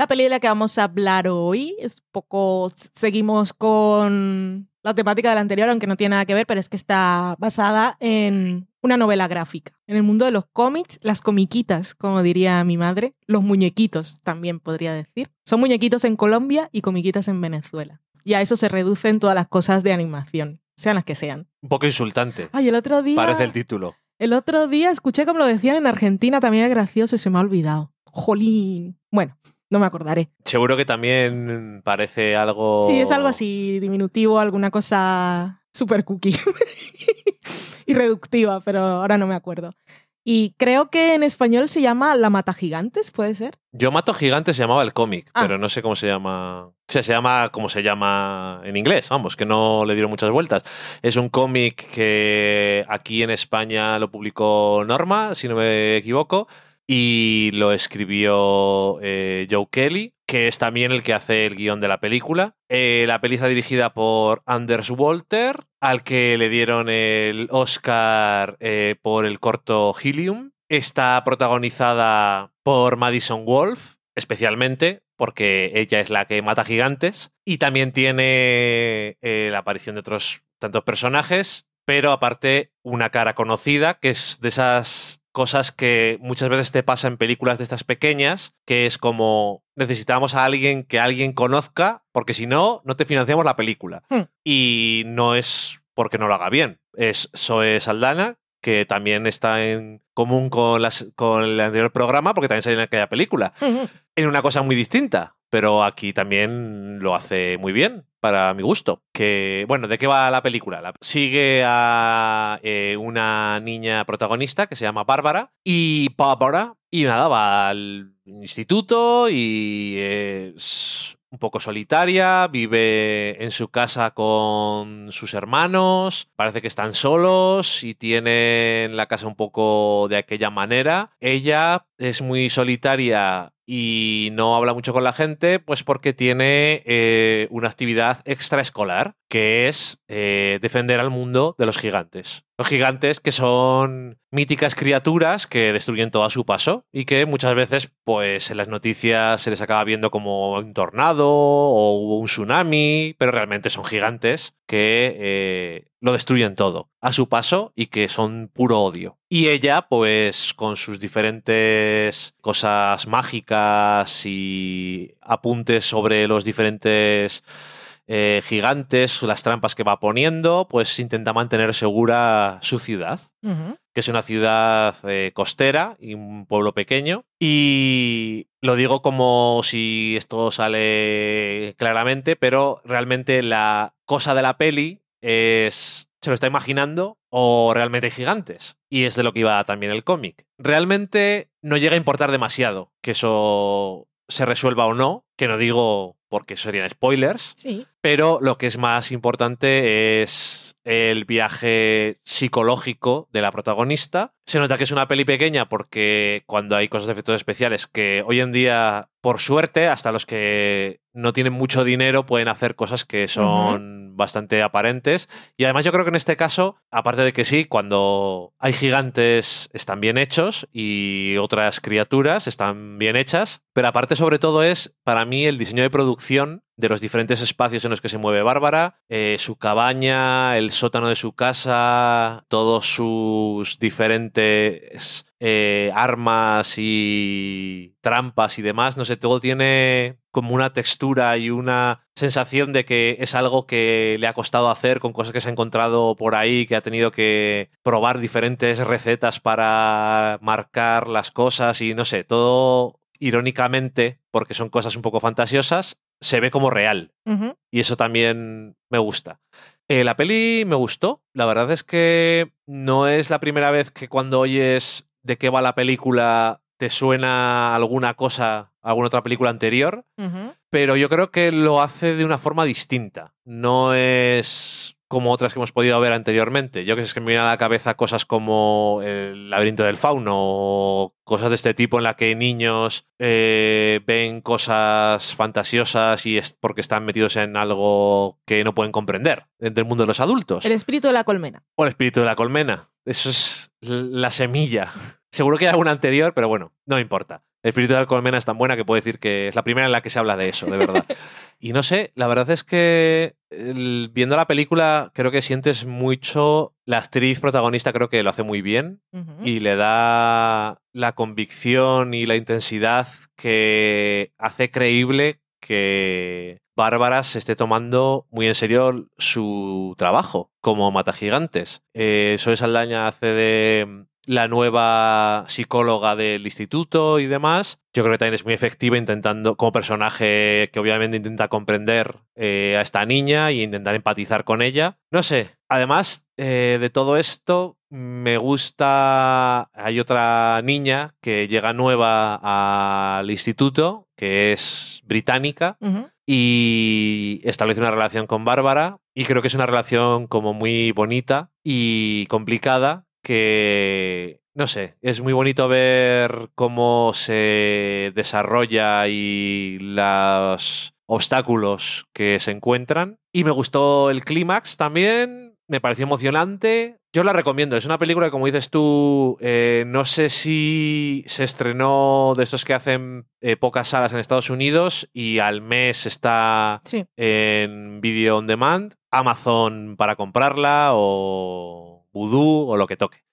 La peli de la que vamos a hablar hoy es un poco. Seguimos con la temática de la anterior, aunque no tiene nada que ver, pero es que está basada en una novela gráfica. En el mundo de los cómics, las comiquitas, como diría mi madre, los muñequitos también podría decir. Son muñequitos en Colombia y comiquitas en Venezuela. Y a eso se reducen todas las cosas de animación, sean las que sean. Un poco insultante. Ay, el otro día. Parece el título. El otro día escuché como lo decían en Argentina, también es gracioso y se me ha olvidado. Jolín. Bueno, no me acordaré. Seguro que también parece algo... Sí, es algo así, diminutivo, alguna cosa super cookie. Irreductiva, pero ahora no me acuerdo. Y creo que en español se llama La Mata Gigantes, ¿puede ser? Yo Mato Gigante se llamaba el cómic, Ah. pero no sé cómo se llama. O sea, se llama como se llama en inglés, vamos, que no le dieron muchas vueltas. Es un cómic que aquí en España lo publicó Norma, si no me equivoco, y lo escribió eh, Joe Kelly, que es también el que hace el guion de la película. Eh, la peli está dirigida por Anders Walter, al que le dieron el Oscar eh, por el corto Helium. Está protagonizada por Madison Wolf, especialmente porque ella es la que mata gigantes. Y también tiene la aparición de otros tantos personajes, pero aparte una cara conocida, que es de esas cosas que muchas veces te pasa en películas de estas pequeñas, que es como necesitamos a alguien que alguien conozca, porque si no, no te financiamos la película. Hmm. Y no es porque no lo haga bien, es Zoe Saldana, que también está en común con, las, con el anterior programa, porque también salió en aquella película, en una cosa muy distinta, pero aquí también lo hace muy bien, para mi gusto. Que, bueno, ¿de qué va la película? La- sigue a eh, una niña protagonista que se llama Bárbara, y Bárbara, y nada, va al instituto y es un poco solitaria, vive en su casa con sus hermanos, parece que están solos y tienen la casa un poco de aquella manera. Ella es muy solitaria y no habla mucho con la gente, pues porque tiene eh, una actividad extraescolar, que es eh, defender al mundo de los gigantes. Los gigantes que son míticas criaturas que destruyen todo a su paso y que muchas veces, pues en las noticias se les acaba viendo como un tornado o un tsunami, pero realmente son gigantes que eh, lo destruyen todo a su paso y que son puro odio. Y ella, pues con sus diferentes cosas mágicas y apuntes sobre los diferentes eh, gigantes, las trampas que va poniendo, pues intenta mantener segura su ciudad que es una ciudad eh, costera y un pueblo pequeño. Y lo digo como si esto sale claramente, pero realmente la cosa de la peli es... ¿Se lo está imaginando o realmente hay gigantes? Y es de lo que iba también el cómic. Realmente no llega a importar demasiado que eso se resuelva o no, que no digo porque serían spoilers, Sí. pero lo que es más importante es el viaje psicológico de la protagonista. Se nota que es una peli pequeña porque cuando hay cosas de efectos especiales que hoy en día, por suerte, hasta los que no tienen mucho dinero pueden hacer cosas que son bastante aparentes. Y además yo creo que en este caso, aparte de que sí, cuando hay gigantes están bien hechos y otras criaturas están bien hechas, pero aparte sobre todo es para mí el diseño de producción de los diferentes espacios en los que se mueve Bárbara, eh, su cabaña, el sótano de su casa, todos sus diferentes eh, armas y trampas y demás, no sé, todo tiene como una textura y una sensación de que es algo que le ha costado hacer con cosas que se ha encontrado por ahí, que ha tenido que probar diferentes recetas para marcar las cosas y no sé, todo irónicamente, porque son cosas un poco fantasiosas, se ve como real. Y eso también me gusta. Eh, la peli me gustó. La verdad es que no es la primera vez que cuando oyes de qué va la película te suena alguna cosa, alguna otra película anterior, pero yo creo que lo hace de una forma distinta. No es como otras que hemos podido ver anteriormente. Yo que sé, es que me viene a la cabeza cosas como el laberinto del fauno o cosas de este tipo en la que niños eh, ven cosas fantasiosas y es porque están metidos en algo que no pueden comprender del mundo de los adultos. El espíritu de la colmena. O el espíritu de la colmena. Eso es la semilla. Seguro que hay alguna anterior, pero bueno, no importa. El espíritu de la colmena es tan buena que puedo decir que es la primera en la que se habla de eso, de verdad. y no sé, la verdad es que viendo la película creo que sientes mucho, la actriz protagonista creo que lo hace muy bien y le da la convicción y la intensidad que hace creíble que Bárbara se esté tomando muy en serio su trabajo como mata gigantes. Eh, Soy Saldaña hace de la nueva psicóloga del instituto y demás. Yo creo que también es muy efectiva intentando, como personaje que obviamente intenta comprender eh, a esta niña e intentar empatizar con ella. No sé, además eh, de todo esto, me gusta, hay otra niña que llega nueva al instituto, que es británica. Y establece una relación con Bárbara y creo que es una relación como muy bonita y complicada que, no sé, es muy bonito ver cómo se desarrolla y los obstáculos que se encuentran. Y me gustó el clímax también, me pareció emocionante. Yo la recomiendo, es una película que como dices tú, eh, no sé si se estrenó de estos que hacen eh, pocas salas en Estados Unidos y al mes está en Video On Demand, Amazon para comprarla o Voodoo o lo que toque.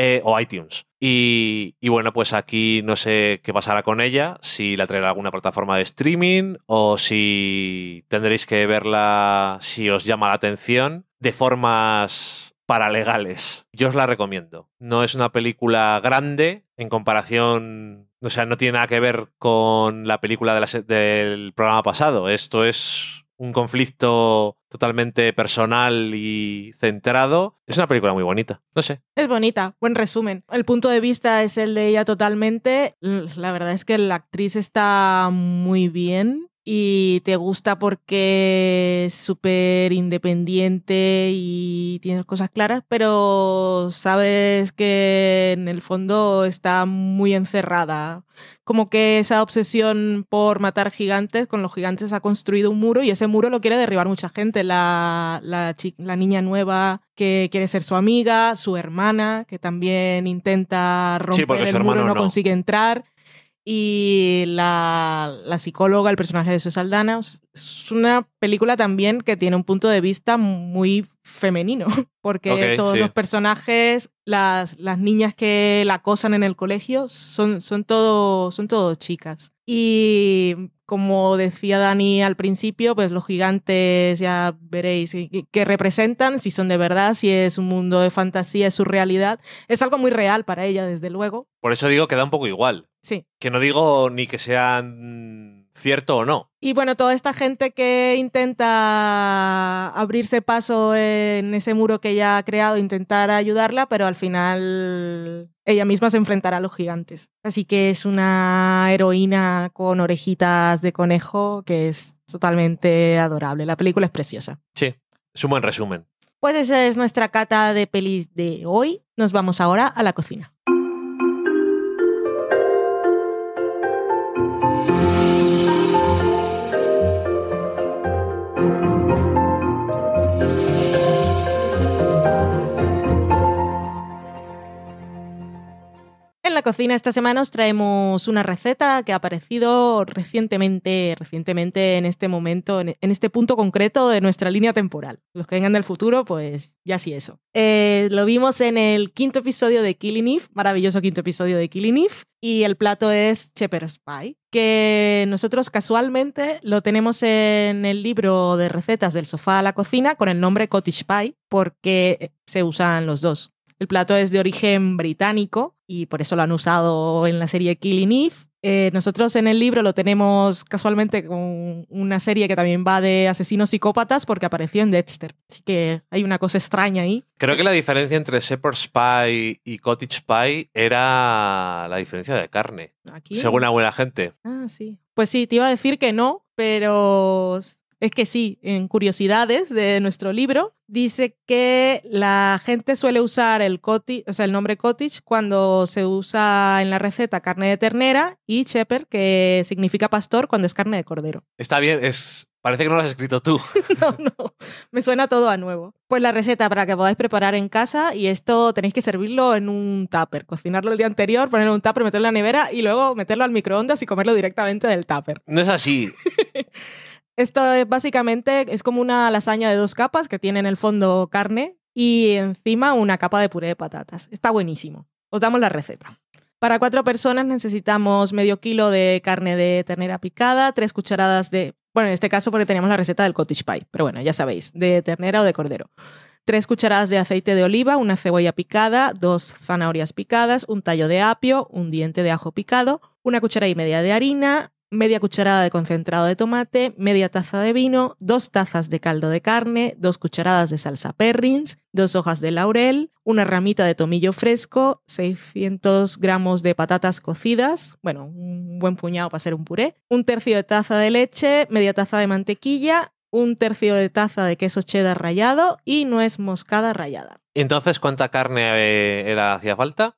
Eh, o iTunes. Y, bueno, pues aquí no sé qué pasará con ella, si la traerá alguna plataforma de streaming o si tendréis que verla si os llama la atención de formas paralegales. Yo os la recomiendo. No es una película grande en comparación, o sea, no tiene nada que ver con la película del programa pasado. Esto es un conflicto totalmente personal y centrado. Es una película muy bonita, no sé. Es bonita, buen resumen. El punto de vista es el de ella totalmente. La verdad es que la actriz está muy bien y te gusta porque es súper independiente y tiene cosas claras, pero sabes que en el fondo está muy encerrada. Como que esa obsesión por matar gigantes, con los gigantes ha construido un muro y ese muro lo quiere derribar mucha gente. La, la, la niña nueva que quiere ser su amiga, su hermana, que también intenta romper el muro, no, no consigue entrar y la, psicóloga, el personaje de Saldana. Es una película también que tiene un punto de vista muy femenino, porque todos los personajes, las, las, niñas que la acosan en el colegio, son, son, todo, son todo chicas. Y como decía Dani al principio, pues los gigantes ya veréis qué representan, si son de verdad, si es un mundo de fantasía, es su realidad. Es algo muy real para ella, desde luego. Por eso digo que da un poco igual. Sí. Que no digo ni que sean cierto o no. Y bueno, toda esta gente que intenta abrirse paso en ese muro que ella ha creado, intentar ayudarla, pero al final ella misma se enfrentará a los gigantes. Así que es una heroína con orejitas de conejo que es totalmente adorable. La película es preciosa. Sí, es un buen resumen. Pues esa es nuestra cata de pelis de hoy. Nos vamos ahora a la cocina. En la cocina esta semana os traemos una receta que ha aparecido recientemente, recientemente en este momento, en este punto concreto de nuestra línea temporal. Los que vengan del futuro, pues ya sí eso. Eh, lo vimos en el quinto episodio de Killing Eve, maravilloso quinto episodio de Killing Eve, y el plato es Shepherd's Pie, que nosotros casualmente lo tenemos en el libro de recetas del sofá a la cocina con el nombre Cottage Pie, porque se usan los dos. El plato es de origen británico y por eso lo han usado en la serie Killing Eve. Eh, nosotros en el libro lo tenemos casualmente con una serie que también va de asesinos psicópatas porque apareció en Dexter. Así que hay una cosa extraña ahí. Creo que la diferencia entre Shepherd's Pie y Cottage Pie era la diferencia de carne. Según buena gente. Ah, sí. Pues sí, te iba a decir que no, pero es que sí, en curiosidades de nuestro libro, dice que la gente suele usar el, cottage, o sea, el nombre cottage cuando se usa en la receta carne de ternera y shepherd, que significa pastor, cuando es carne de cordero. Está bien, es, Parece que no lo has escrito tú. no, no, me suena todo a nuevo. Pues la receta para que podáis preparar en casa y esto tenéis que servirlo en un tupper, cocinarlo el día anterior, ponerlo en un tupper, meterlo en la nevera y luego meterlo al microondas y comerlo directamente del tupper. No es así. Esto es básicamente es como una lasaña de dos capas que tiene en el fondo carne y encima una capa de puré de patatas. Está buenísimo. Os damos la receta. Para cuatro personas necesitamos medio kilo de carne de ternera picada, tres cucharadas de, bueno, en este caso porque teníamos la receta del cottage pie, pero bueno, ya sabéis, de ternera o de cordero. Tres cucharadas de aceite de oliva, una cebolla picada, dos zanahorias picadas, un tallo de apio, un diente de ajo picado, una cuchara y media de harina, media cucharada de concentrado de tomate, media taza de vino, dos tazas de caldo de carne, dos cucharadas de salsa perrins, dos hojas de laurel, una ramita de tomillo fresco, 600 gramos de patatas cocidas, bueno, un buen puñado para hacer un puré, un tercio de taza de leche, media taza de mantequilla, un tercio de taza de queso cheddar rallado y nuez moscada rallada. Entonces, ¿cuánta carne eh, era hacía falta?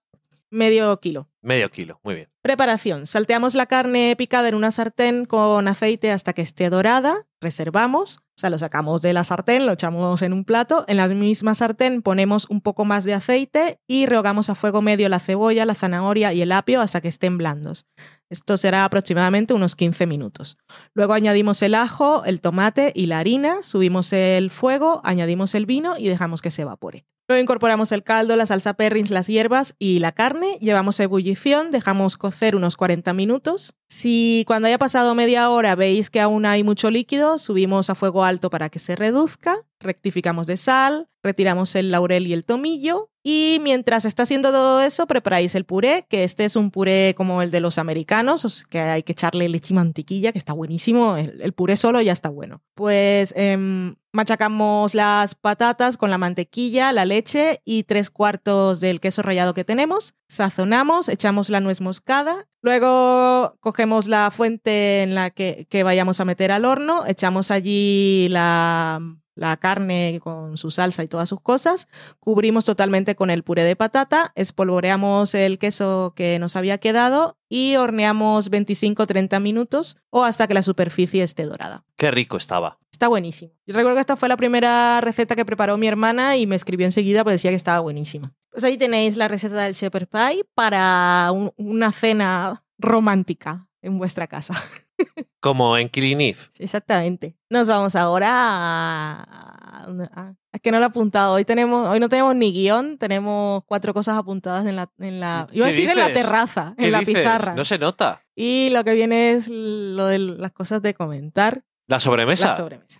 Medio kilo. Medio kilo, muy bien. Preparación. Salteamos la carne picada en una sartén con aceite hasta que esté dorada. Reservamos. O sea, lo sacamos de la sartén, lo echamos en un plato. En la misma sartén ponemos un poco más de aceite y rehogamos a fuego medio la cebolla, la zanahoria y el apio hasta que estén blandos. Esto será aproximadamente unos 15 minutos. Luego añadimos el ajo, el tomate y la harina, subimos el fuego, añadimos el vino y dejamos que se evapore. Luego incorporamos el caldo, la salsa perrins, las hierbas y la carne. Llevamos a ebullición, dejamos cocer unos 40 minutos. Si cuando haya pasado media hora veis que aún hay mucho líquido, subimos a fuego alto para que se reduzca, rectificamos de sal, retiramos el laurel y el tomillo y mientras está haciendo todo eso preparáis el puré, que este es un puré como el de los americanos, que hay que echarle leche y mantequilla, que está buenísimo, el, puré solo ya está bueno. Pues em, machacamos las patatas con la mantequilla, la leche y tres cuartos del queso rallado que tenemos, sazonamos, echamos la nuez moscada, luego cogemos la fuente en la que, que vayamos a meter al horno, echamos allí la la carne con su salsa y todas sus cosas, cubrimos totalmente con el puré de patata, espolvoreamos el queso que nos había quedado y horneamos 25-30 minutos o hasta que la superficie esté dorada. Qué rico estaba. Está buenísimo. Yo recuerdo que esta fue la primera receta que preparó mi hermana y me escribió enseguida porque decía que estaba buenísima. Pues ahí tenéis la receta del shepherd pie para una cena romántica en vuestra casa. Como en Killing Exactamente. Nos vamos ahora a, Es que no lo he apuntado. Hoy, tenemos, hoy no tenemos ni guion, tenemos cuatro cosas apuntadas en la... En la iba a decir en la terraza, en la pizarra. No se nota. Y lo que viene es lo de las cosas de comentar. La sobremesa. La sobremesa.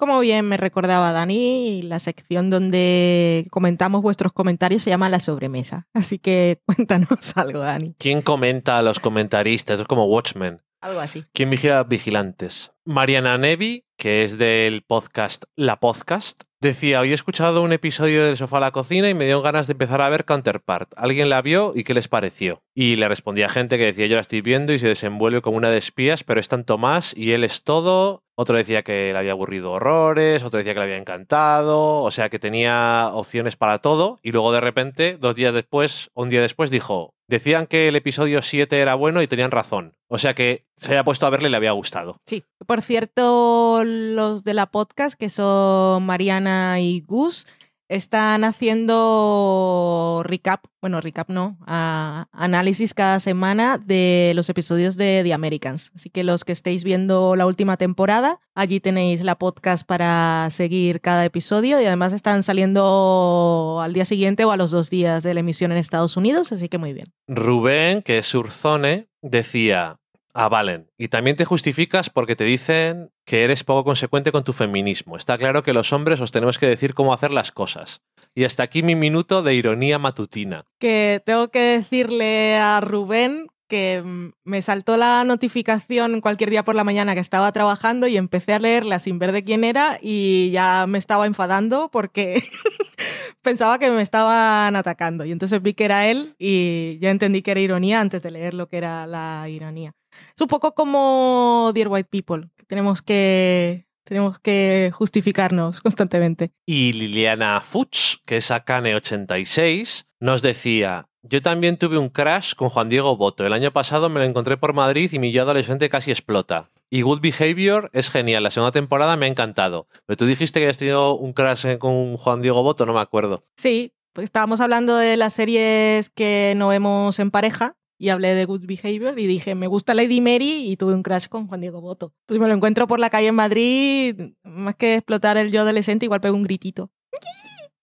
Como bien me recordaba Dani, la sección donde comentamos vuestros comentarios se llama La Sobremesa. Así que cuéntanos algo, Dani. ¿Quién comenta a los comentaristas? Es como Watchmen. Algo así. ¿Quién vigila vigilantes? Mariana Nevi, que es del podcast La Podcast, Decía, hoy he escuchado un episodio del sofá a la cocina y me dio ganas de empezar a ver Counterpart. ¿Alguien la vio y qué les pareció? Y le respondía gente que decía, yo la estoy viendo y se desenvuelve como una de espías, pero es tanto más y él es todo. Otro decía que le había aburrido horrores, otro decía que le había encantado, o sea que tenía opciones para todo y luego de repente, dos días después, un día después, dijo, decían que el episodio 7 era bueno y tenían razón. O sea que se había puesto a verle y le había gustado. Sí. Por cierto, los de la podcast, que son Mariana y Gus, están haciendo recap, bueno, recap no, análisis cada semana de los episodios de The Americans. Así que los que estéis viendo la última temporada, allí tenéis la podcast para seguir cada episodio y además están saliendo al día siguiente o a los dos días de la emisión en Estados Unidos, así que muy bien. Rubén, que es Urzone, decía, ah, Valen, y también te justificas porque te dicen que eres poco consecuente con tu feminismo. Está claro que los hombres os tenemos que decir cómo hacer las cosas. Y hasta aquí mi minuto de ironía matutina. que tengo que decirle a Rubén que mm, me saltó la notificación cualquier día por la mañana que estaba trabajando y empecé a leerla sin ver de quién era y ya me estaba enfadando porque pensaba que me estaban atacando. Y entonces vi que era él y ya entendí que era ironía antes de leer lo que era la ironía. Es un poco como Dear White People, que tenemos que, tenemos que justificarnos constantemente. Y Liliana Fuchs, que es Akane86, nos decía, yo también tuve un crash con Juan Diego Boto. El año pasado me lo encontré por Madrid y mi yo adolescente casi explota. Y Good Behavior es genial. La segunda temporada me ha encantado. Pero tú dijiste que habías tenido un crash con Juan Diego Boto, no me acuerdo. Sí, pues estábamos hablando de las series que no vemos en pareja y hablé de Good Behavior y dije, me gusta Lady Mary y tuve un crash con Juan Diego Boto. Pues me lo encuentro por la calle en Madrid, más que explotar el yo adolescente, igual pego un gritito.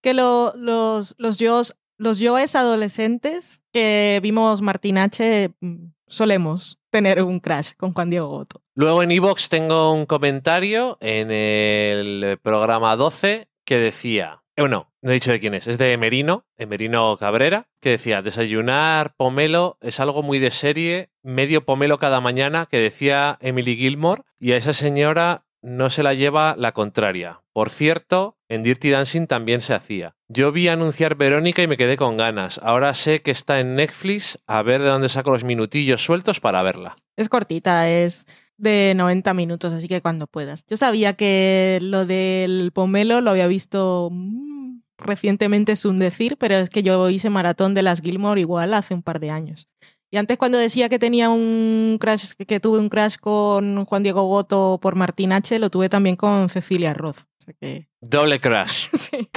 Que lo- los, los yo's- los yoes adolescentes que vimos Martín H. mm, solemos tener un crash con Juan Diego Boto. Luego en Evox tengo un comentario en el programa 12 que decía, eh, bueno, no he dicho de quién es, es de Emerino, Emerino Cabrera, que decía, desayunar pomelo es algo muy de serie, medio pomelo cada mañana, que decía Emily Gilmore, y a esa señora no se la lleva la contraria. Por cierto, en Dirty Dancing también se hacía. Yo vi anunciar Verónica y me quedé con ganas. Ahora sé que está en Netflix, a ver de dónde saco los minutillos sueltos para verla. Es cortita, es de 90 minutos, así que cuando puedas. Yo sabía que lo del pomelo lo había visto recientemente, es un decir, pero es que yo hice maratón de las Gilmore igual hace un par de años. Y antes cuando decía que tenía un crash, que tuve un crash con Juan Diego Boto por Martín H, lo tuve también con Cecilia Roth. O sea que, Doble crash. sí.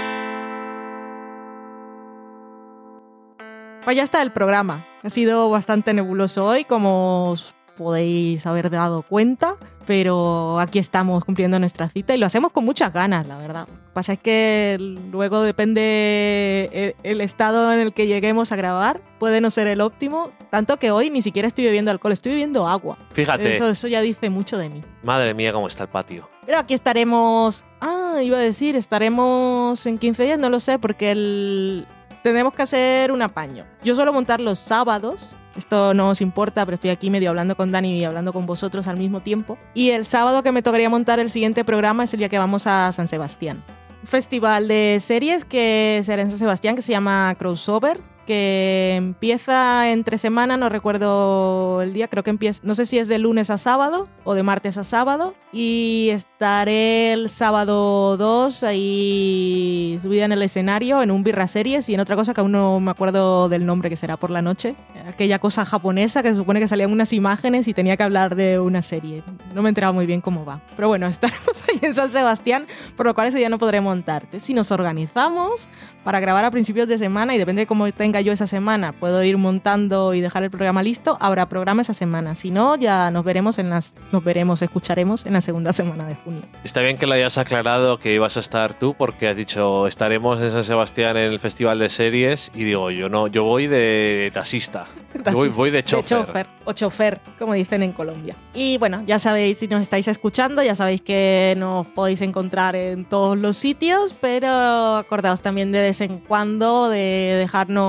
Pues ya está el programa. Ha sido bastante nebuloso hoy, como os podéis haber dado cuenta, pero aquí estamos cumpliendo nuestra cita y lo hacemos con muchas ganas, la verdad. Lo que pasa es que luego depende el, el estado en el que lleguemos a grabar, puede no ser el óptimo, tanto que hoy ni siquiera estoy bebiendo alcohol, estoy bebiendo agua. Fíjate, Eso, eso ya dice mucho de mí. madre mía, cómo está el patio. Pero aquí estaremos. Ah, iba a decir, estaremos en 15 días, no lo sé, porque el... tenemos que hacer un apaño. Yo suelo montar los sábados. Esto no os importa, pero estoy aquí medio hablando con Dani y hablando con vosotros al mismo tiempo. Y el sábado que me tocaría montar el siguiente programa es el día que vamos a San Sebastián. Festival de series que será en San Sebastián que se llama Crossover, que empieza entre semana, no recuerdo el día, creo que empieza, no sé si es de lunes a sábado o de martes a sábado. Y estaré el sábado 2 ahí subida en el escenario, en un birra series y en otra cosa que aún no me acuerdo del nombre que será por la noche. Aquella cosa japonesa que se supone que salían unas imágenes y tenía que hablar de una serie. No me he enterado muy bien cómo va. Pero bueno, estaremos ahí en San Sebastián, por lo cual ese día no podré montar. Entonces, si nos organizamos para grabar a principios de semana y depende de cómo tenga yo esa semana, puedo ir montando y dejar el programa listo, habrá programa esa semana. Si no, ya nos veremos en las nos veremos, escucharemos en la segunda semana de junio. Está bien que lo hayas aclarado que ibas a estar tú, porque has dicho estaremos en San Sebastián en el Festival de Series, y digo, yo no, yo voy de taxista. Yo voy, voy de chofer. chofer o chofer, como dicen en Colombia. Y bueno, ya sabéis, si nos estáis escuchando, ya sabéis que nos podéis encontrar en todos los sitios, pero acordaos también de vez en cuando de dejarnos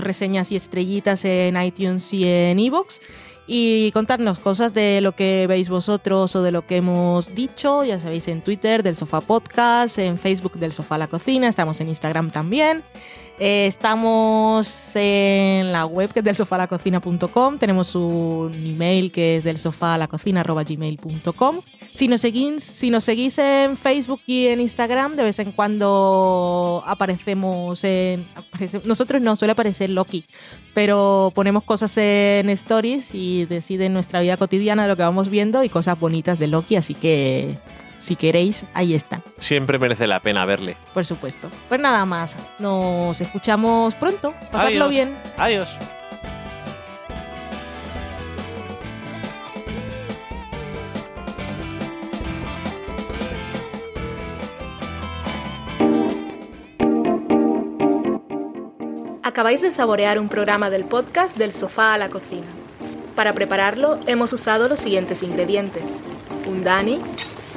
reseñas y estrellitas en iTunes y en iVoox. y contarnos cosas de lo que veis vosotros o de lo que hemos dicho. Ya sabéis, en Twitter del Sofá Podcast, en Facebook del Sofá La Cocina, estamos en Instagram también. Eh, estamos en la web que es del sofalacocina.com. Tenemos un email que es del. Si nos, seguís, si nos seguís en Facebook y en Instagram, de vez en cuando aparecemos en. nosotros no, suele aparecer Loki, pero ponemos cosas en stories y deciden nuestra vida cotidiana de lo que vamos viendo y cosas bonitas de Loki, así que si queréis, ahí están. Siempre merece la pena verle. Por supuesto. Pues nada más, nos escuchamos pronto. Pasadlo bien. Adiós. Acabáis de saborear un programa del podcast Del Sofá a la Cocina. Para prepararlo hemos usado los siguientes ingredientes. Un Dani,